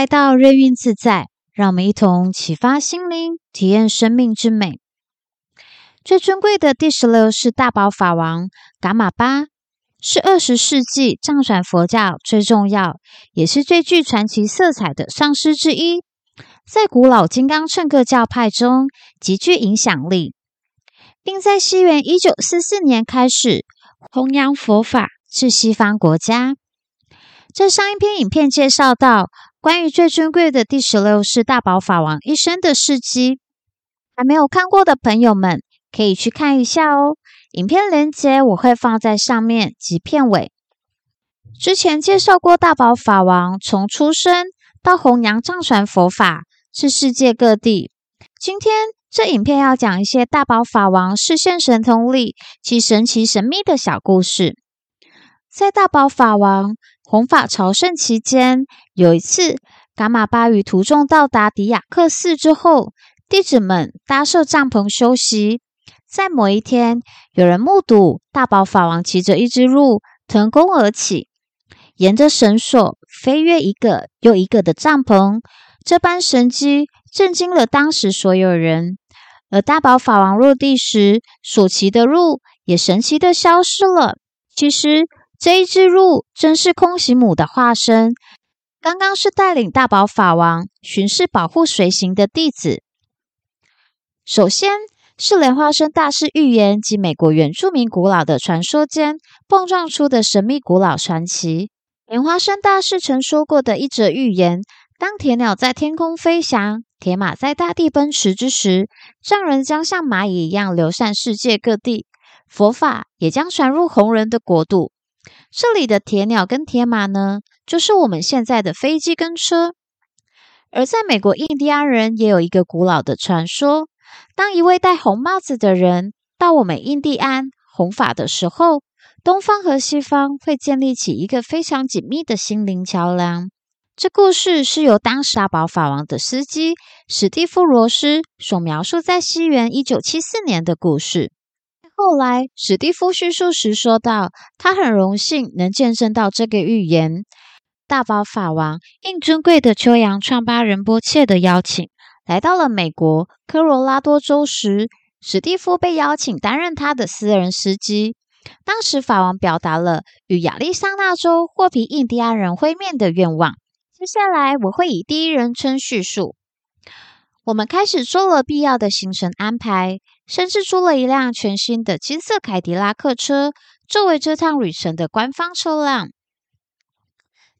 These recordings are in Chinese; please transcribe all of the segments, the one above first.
来到瑞运自在，让我们一同启发心灵，体验生命之美。最尊贵的第十六世大宝法王噶玛巴，是二十世纪藏传佛教最重要，也是最具传奇色彩的上师之一，在古老金刚乘客教派中极具影响力，并在西元一九四四年开始弘扬佛法至西方国家。在上一篇影片介绍到关于最尊贵的第十六世大宝法王一生的事迹，还没有看过的朋友们可以去看一下哦。影片链接我会放在上面及片尾。之前介绍过大宝法王从出生到弘扬藏传佛法是世界各地，今天这影片要讲一些大宝法王示现神通力其神奇神秘的小故事。在大宝法王弘法朝圣期间，有一次，噶玛巴于途中到达迪亚克寺之后，弟子们搭设帐篷休息。在某一天，有人目睹大宝法王骑着一只鹿腾空而起，沿着绳索飞越一个又一个的帐篷，这般神迹震惊了当时所有人。而大宝法王落地时，所骑的鹿也神奇的消失了。其实。这一只鹿正是空行母的化身，刚刚是带领大宝法王巡视保护随行的弟子。首先是莲花生大师预言及美国原住民古老的传说间碰撞出的神秘古老传奇。莲花生大师曾说过的一则预言：当铁鸟在天空飞翔，铁马在大地奔驰之时，藏人将像蚂蚁一样流散世界各地，佛法也将传入红人的国度。这里的铁鸟跟铁马呢，就是我们现在的飞机跟车。而在美国印第安人也有一个古老的传说：当一位戴红帽子的人到我们印第安弘法的时候，东方和西方会建立起一个非常紧密的心灵桥梁。这故事是由当时大宝法王的司机史蒂夫·罗斯所描述在西元一九七四年的故事。后来，史蒂夫叙述时说道：“他很荣幸能见证到这个预言。大宝法王应尊贵的秋阳创巴仁波切的邀请，来到了美国科罗拉多州时，史蒂夫被邀请担任他的私人司机。当时，法王表达了与亚利桑那州霍皮印第安人会面的愿望。接下来，我会以第一人称叙述。我们开始做了必要的行程安排。”甚至租了一辆全新的金色凯迪拉克车，作为这趟旅程的官方车辆。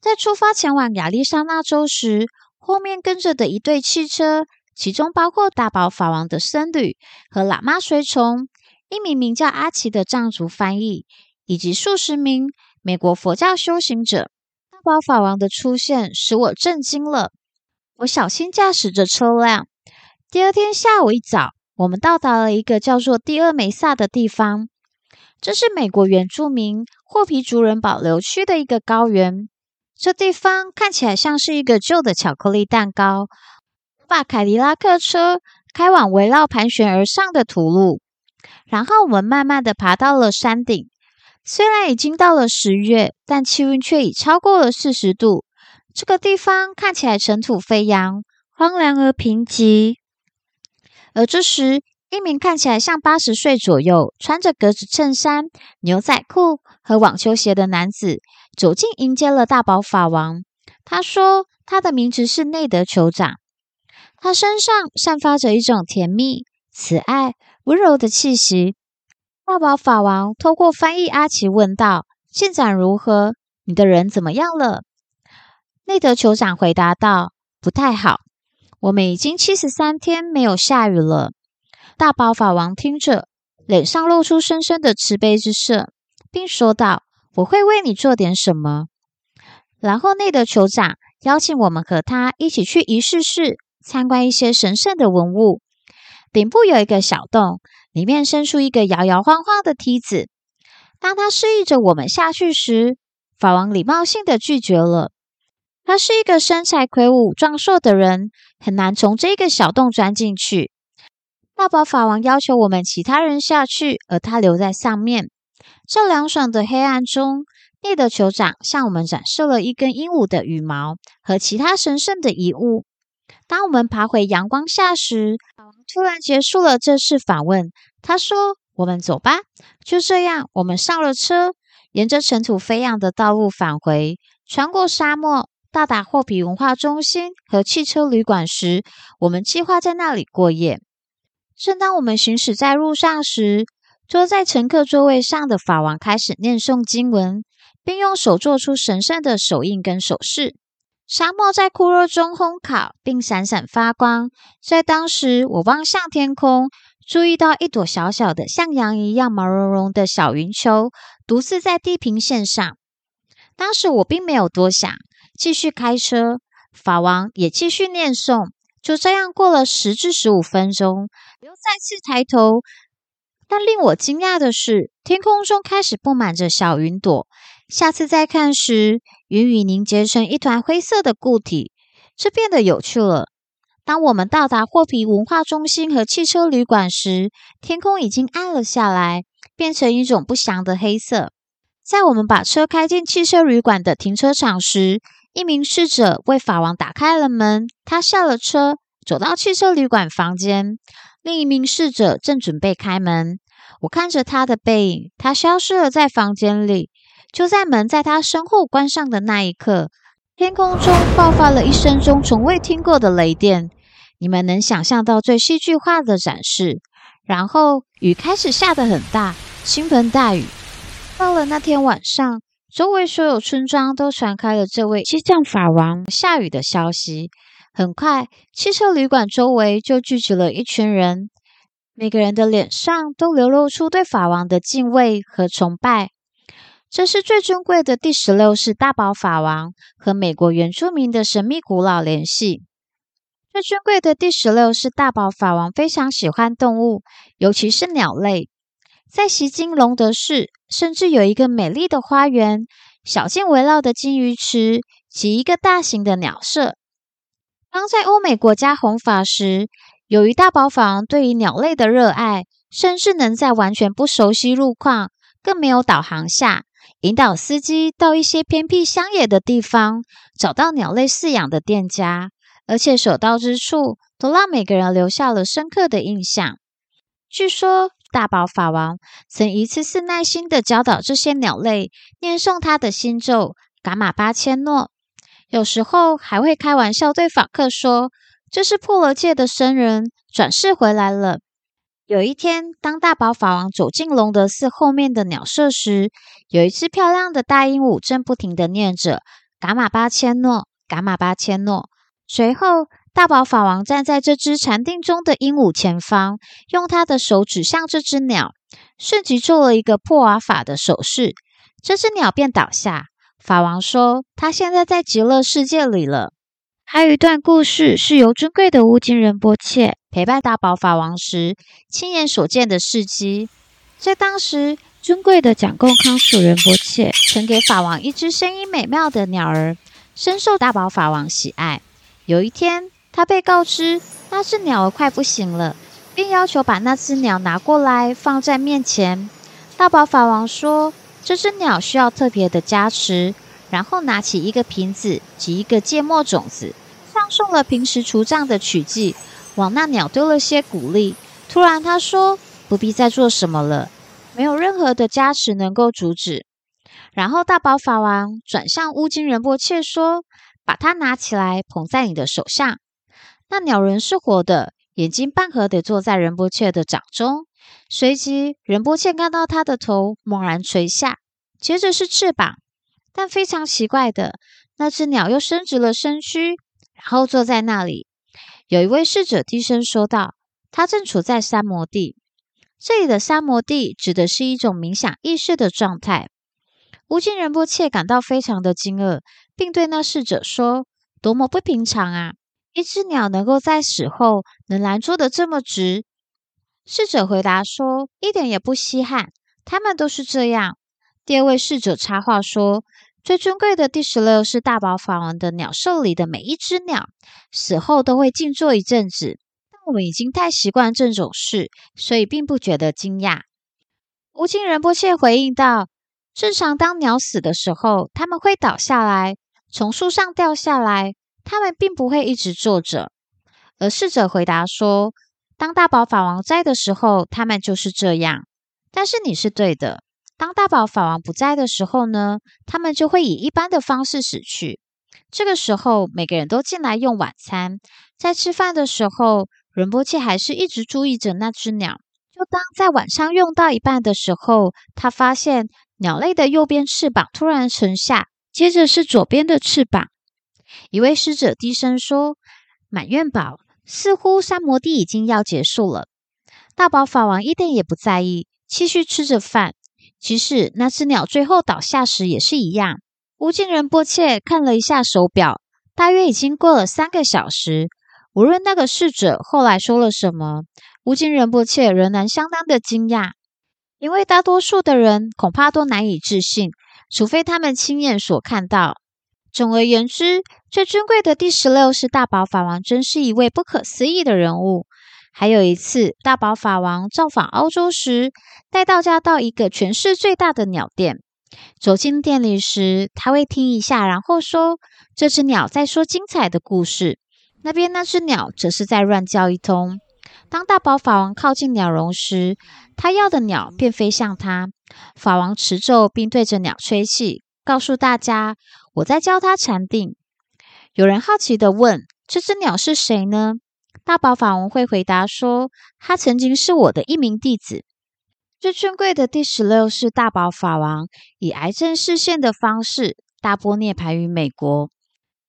在出发前往亚利桑那州时，后面跟着的一队汽车，其中包括大宝法王的僧侣和喇嘛随从，一名名叫阿奇的藏族翻译，以及数十名美国佛教修行者。大宝法王的出现使我震惊了。我小心驾驶着车辆。第二天下午一早。我们到达了一个叫做第二梅萨的地方，这是美国原住民霍皮族人保留区的一个高原。这地方看起来像是一个旧的巧克力蛋糕。把凯迪拉克车开往围绕盘旋而上的土路，然后我们慢慢地爬到了山顶。虽然已经到了十月，但气温却已超过了四十度。这个地方看起来尘土飞扬，荒凉而贫瘠。而这时，一名看起来像八十岁左右、穿着格子衬衫、牛仔裤和网球鞋的男子走近，迎接了大宝法王。他说：“他的名字是内德酋长。他身上散发着一种甜蜜、慈爱、温柔的气息。”大宝法王透过翻译阿奇问道：“进展如何？你的人怎么样了？”内德酋长回答道：“不太好。”我们已经七十三天没有下雨了。大宝法王听着，脸上露出深深的慈悲之色，并说道：“我会为你做点什么。”然后内德酋长邀请我们和他一起去仪式室参观一些神圣的文物。顶部有一个小洞，里面伸出一个摇摇晃晃的梯子。当他示意着我们下去时，法王礼貌性的拒绝了。他是一个身材魁梧、壮硕的人，很难从这个小洞钻进去。大宝法王要求我们其他人下去，而他留在上面。这凉爽的黑暗中，内德酋长向我们展示了一根鹦鹉的羽毛和其他神圣的遗物。当我们爬回阳光下时，法王突然结束了这次访问。他说：“我们走吧。”就这样，我们上了车，沿着尘土飞扬的道路返回，穿过沙漠，到达霍皮文化中心和汽车旅馆时，我们计划在那里过夜。正当我们行驶在路上时，坐在乘客座位上的法王开始念诵经文，并用手做出神圣的手印跟手势。沙漠在酷热中烘烤，并闪闪发光。在当时，我望向天空，注意到一朵小小的、像羊一样毛茸茸的小云球，独自在地平线上。当时我并没有多想，继续开车。法王也继续念诵。就这样过了十至十五分钟，又再次抬头。但令我惊讶的是，天空中开始布满着小云朵。下次再看时，云雨凝结成一团灰色的固体，这变得有趣了。当我们到达霍皮文化中心和汽车旅馆时，天空已经暗了下来，变成一种不祥的黑色。在我们把车开进汽车旅馆的停车场时，一名侍者为法王打开了门。他下了车，走到汽车旅馆房间。另一名侍者正准备开门，我看着他的背影，他消失了在房间里。就在门在他身后关上的那一刻，天空中爆发了一声中从未听过的雷电。你们能想象到最戏剧化的展示？然后雨开始下得很大，倾盆大雨。到了那天晚上，周围所有村庄都传开了这位激将法王下雨的消息。很快，汽车旅馆周围就聚集了一群人，每个人的脸上都流露出对法王的敬畏和崇拜。这是最尊贵的第十六世大宝法王和美国原住民的神秘古老联系。最尊贵的第十六世大宝法王非常喜欢动物，尤其是鸟类。在锡金隆德市，甚至有一个美丽的花园，小径围绕的金鱼池及一个大型的鸟舍。当在欧美国家弘法时，由于大宝法王对于鸟类的热爱，甚至能在完全不熟悉路况、更没有导航下，引导司机到一些偏僻乡野的地方，找到鸟类饲养的店家，而且所到之处都让每个人留下了深刻的印象。据说，大宝法王曾一次次耐心地教导这些鸟类念诵他的心咒“噶玛巴千诺”。有时候还会开玩笑对访客说：“这是破了戒的僧人转世回来了。”有一天，当大宝法王走进隆德寺后面的鸟舍时，有一只漂亮的大鹦鹉正不停地念着“噶玛巴千诺，噶玛巴千诺”。随后，大宝法王站在这只禅定中的鹦鹉前方，用他的手指向这只鸟，瞬即做了一个破瓦法的手势，这只鸟便倒下。法王说：“他现在在极乐世界里了。”还有一段故事是由尊贵的乌金仁波切陪伴大宝法王时亲眼所见的事迹。在当时，尊贵的蒋贡康属仁波切曾给法王一只声音美妙的鸟儿，深受大宝法王喜爱。有一天，他被告知那只鸟儿快不行了，并要求把那只鸟拿过来放在面前。大宝法王说。这只鸟需要特别的加持，然后拿起一个瓶子及一个芥末种子，唱诵了平时除障的曲偈，往那鸟丢了些谷粒。突然他说：“不必再做什么了，没有任何的加持能够阻止。”然后大宝法王转向乌金仁波切说：“把它拿起来，捧在你的手上。”那鸟人是活的，眼睛半合地坐在仁波切的掌中。随即，仁波切看到他的头猛然垂下，接着是翅膀。但非常奇怪的，那只鸟又伸直了身躯，然后坐在那里。有一位侍者低声说道：“他正处在三摩地。这里的三摩地指的是一种冥想意识的状态。”无尽仁波切感到非常的惊愕，并对那侍者说：“多么不平常啊！一只鸟能够在死后能拦坐得这么直。”侍者回答说：“一点也不稀罕，他们都是这样。”第二位侍者插话说：“最尊贵的第十六世大宝法王的鸟舍里的每一只鸟，死后都会静坐一阵子。但我们已经太习惯这种事，所以并不觉得惊讶。”乌金仁波切回应道：“正常，当鸟死的时候，它们会倒下来，从树上掉下来。他们并不会一直坐着。而侍者回答说：“当大宝法王在的时候，他们就是这样。但是你是对的，当大宝法王不在的时候呢，他们就会以一般的方式死去。这个时候，每个人都进来用晚餐，在吃饭的时候，仁波切还是一直注意着那只鸟。就当在晚上用到一半的时候，他发现鸟类的右边翅膀突然沉下，接着是左边的翅膀。一位侍者低声说：‘满愿宝。’”似乎三摩地已经要结束了，大宝法王一点也不在意，继续吃着饭。即使那只鸟最后倒下时也是一样。无尽仁波切看了一下手表，大约已经过了三个小时。无论那个侍者后来说了什么，无尽仁波切仍然相当的惊讶，因为大多数的人恐怕都难以置信，除非他们亲眼所看到。总而言之，最尊贵的第十六世大宝法王真是一位不可思议的人物。还有一次，大宝法王造访欧洲时，带大家到一个全市最大的鸟店。走进店里时，他会听一下，然后说：“这只鸟在说精彩的故事。”那边那只鸟则是在乱叫一通。当大宝法王靠近鸟笼时，他要的鸟便飞向他。法王持咒，并对着鸟吹气，告诉大家。我在教他禅定。有人好奇地问：“这只鸟是谁呢？”大宝法王会回答说：“他曾经是我的一名弟子。”最尊贵的第十六世大宝法王以癌症示现的方式大波涅槃于美国。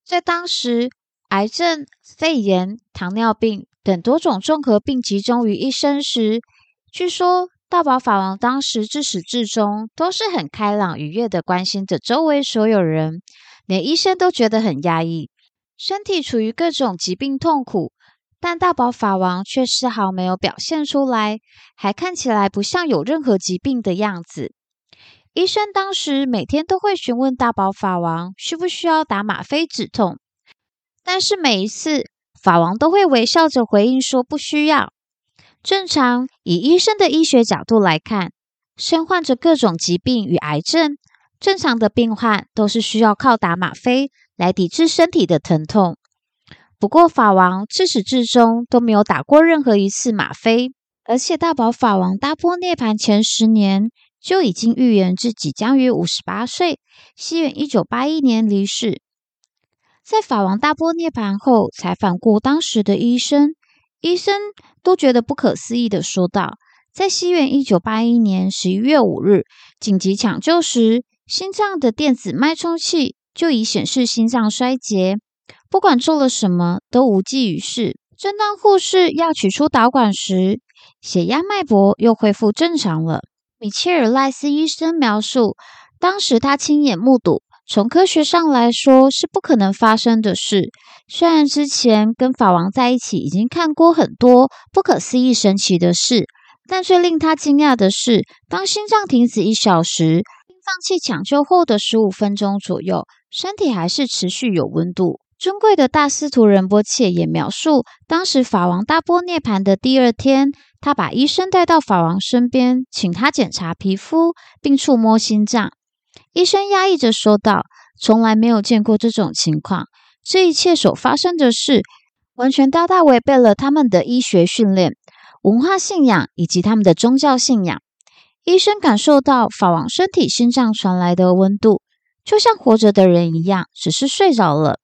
在当时，癌症、肺炎、糖尿病等多种综合病集中于一身时，据说。大宝法王当时自始至终都是很开朗愉悦地关心着周围所有人，连医生都觉得很压抑，身体处于各种疾病痛苦，但大宝法王却丝毫没有表现出来，还看起来不像有任何疾病的样子。医生当时每天都会询问大宝法王需不需要打吗啡止痛，但是每一次法王都会微笑着回应说不需要。正常，以医生的医学角度来看，身患着各种疾病与癌症，正常的病患都是需要靠打吗啡来抵制身体的疼痛。不过，法王自始至终都没有打过任何一次吗啡，而且大宝法王大波涅槃前十年就已经预言自己将于五十八岁，西元一九八一年离世。在法王大波涅槃后，采访过当时的医生。医生都觉得不可思议的说道：“在西元一九八一年十一月五日紧急抢救时，心脏的电子脉冲器就已显示心脏衰竭，不管做了什么都无济于事。正当护士要取出导管时，血压脉搏又恢复正常了。”米切尔赖斯医生描述，当时他亲眼目睹。从科学上来说是不可能发生的事。虽然之前跟法王在一起已经看过很多不可思议神奇的事，但最令他惊讶的是，当心脏停止一小时，并放弃抢救后的十五分钟左右，身体还是持续有温度。尊贵的大司徒仁波切也描述，当时法王大波涅槃的第二天，他把医生带到法王身边，请他检查皮肤，并触摸心脏。医生压抑着说道：“从来没有见过这种情况，这一切所发生的事，完全大大违背了他们的医学训练、文化信仰以及他们的宗教信仰。”医生感受到法王身体心脏传来的温度，就像活着的人一样，只是睡着了。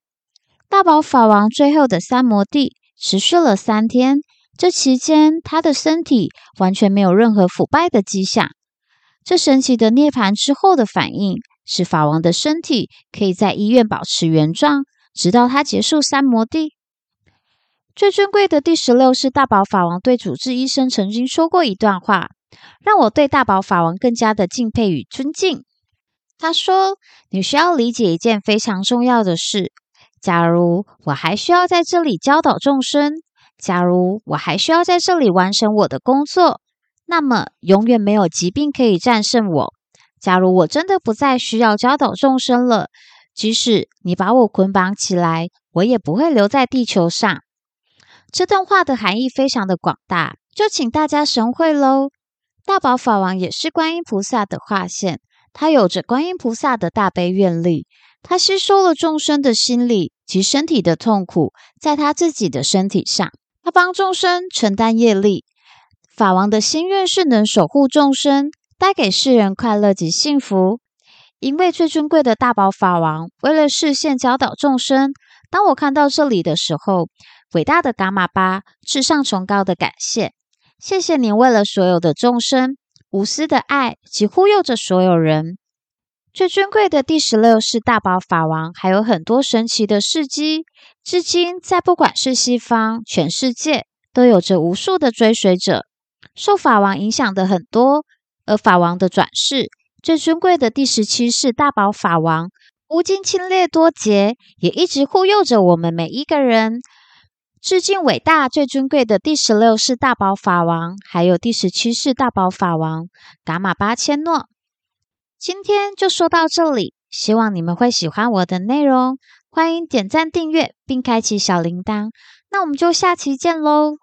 大宝法王最后的三摩地持续了三天，这期间他的身体完全没有任何腐败的迹象。这神奇的涅槃之后的反应，使法王的身体可以在医院保持原状，直到他结束三摩地。最尊贵的第十六世大宝法王对主治医生曾经说过一段话，让我对大宝法王更加的敬佩与尊敬。他说：“你需要理解一件非常重要的事。假如我还需要在这里教导众生，假如我还需要在这里完成我的工作。”那么，永远没有疾病可以战胜我。假如我真的不再需要教导众生了，即使你把我捆绑起来，我也不会留在地球上。这段话的含义非常的广大，就请大家神会喽。大宝法王也是观音菩萨的化现，他有着观音菩萨的大悲愿力，他吸收了众生的心理及身体的痛苦，在他自己的身体上，他帮众生承担业力。法王的心愿是能守护众生，带给世人快乐及幸福。因为最尊贵的大宝法王为了示现教导众生，当我看到这里的时候，伟大的噶玛巴至上崇高的感谢，谢谢您为了所有的众生无私的爱及护佑着所有人。最尊贵的第十六世大宝法王还有很多神奇的事迹，至今在不管是西方、全世界，都有着无数的追随者，受法王影响的很多。而法王的转世，最尊贵的第十七世大宝法王，无尽清冽多杰，也一直护佑着我们每一个人。致敬伟大最尊贵的第十六世大宝法王，还有第十七世大宝法王噶玛巴千诺。今天就说到这里，希望你们会喜欢我的内容。欢迎点赞、订阅并开启小铃铛。那我们就下期见喽！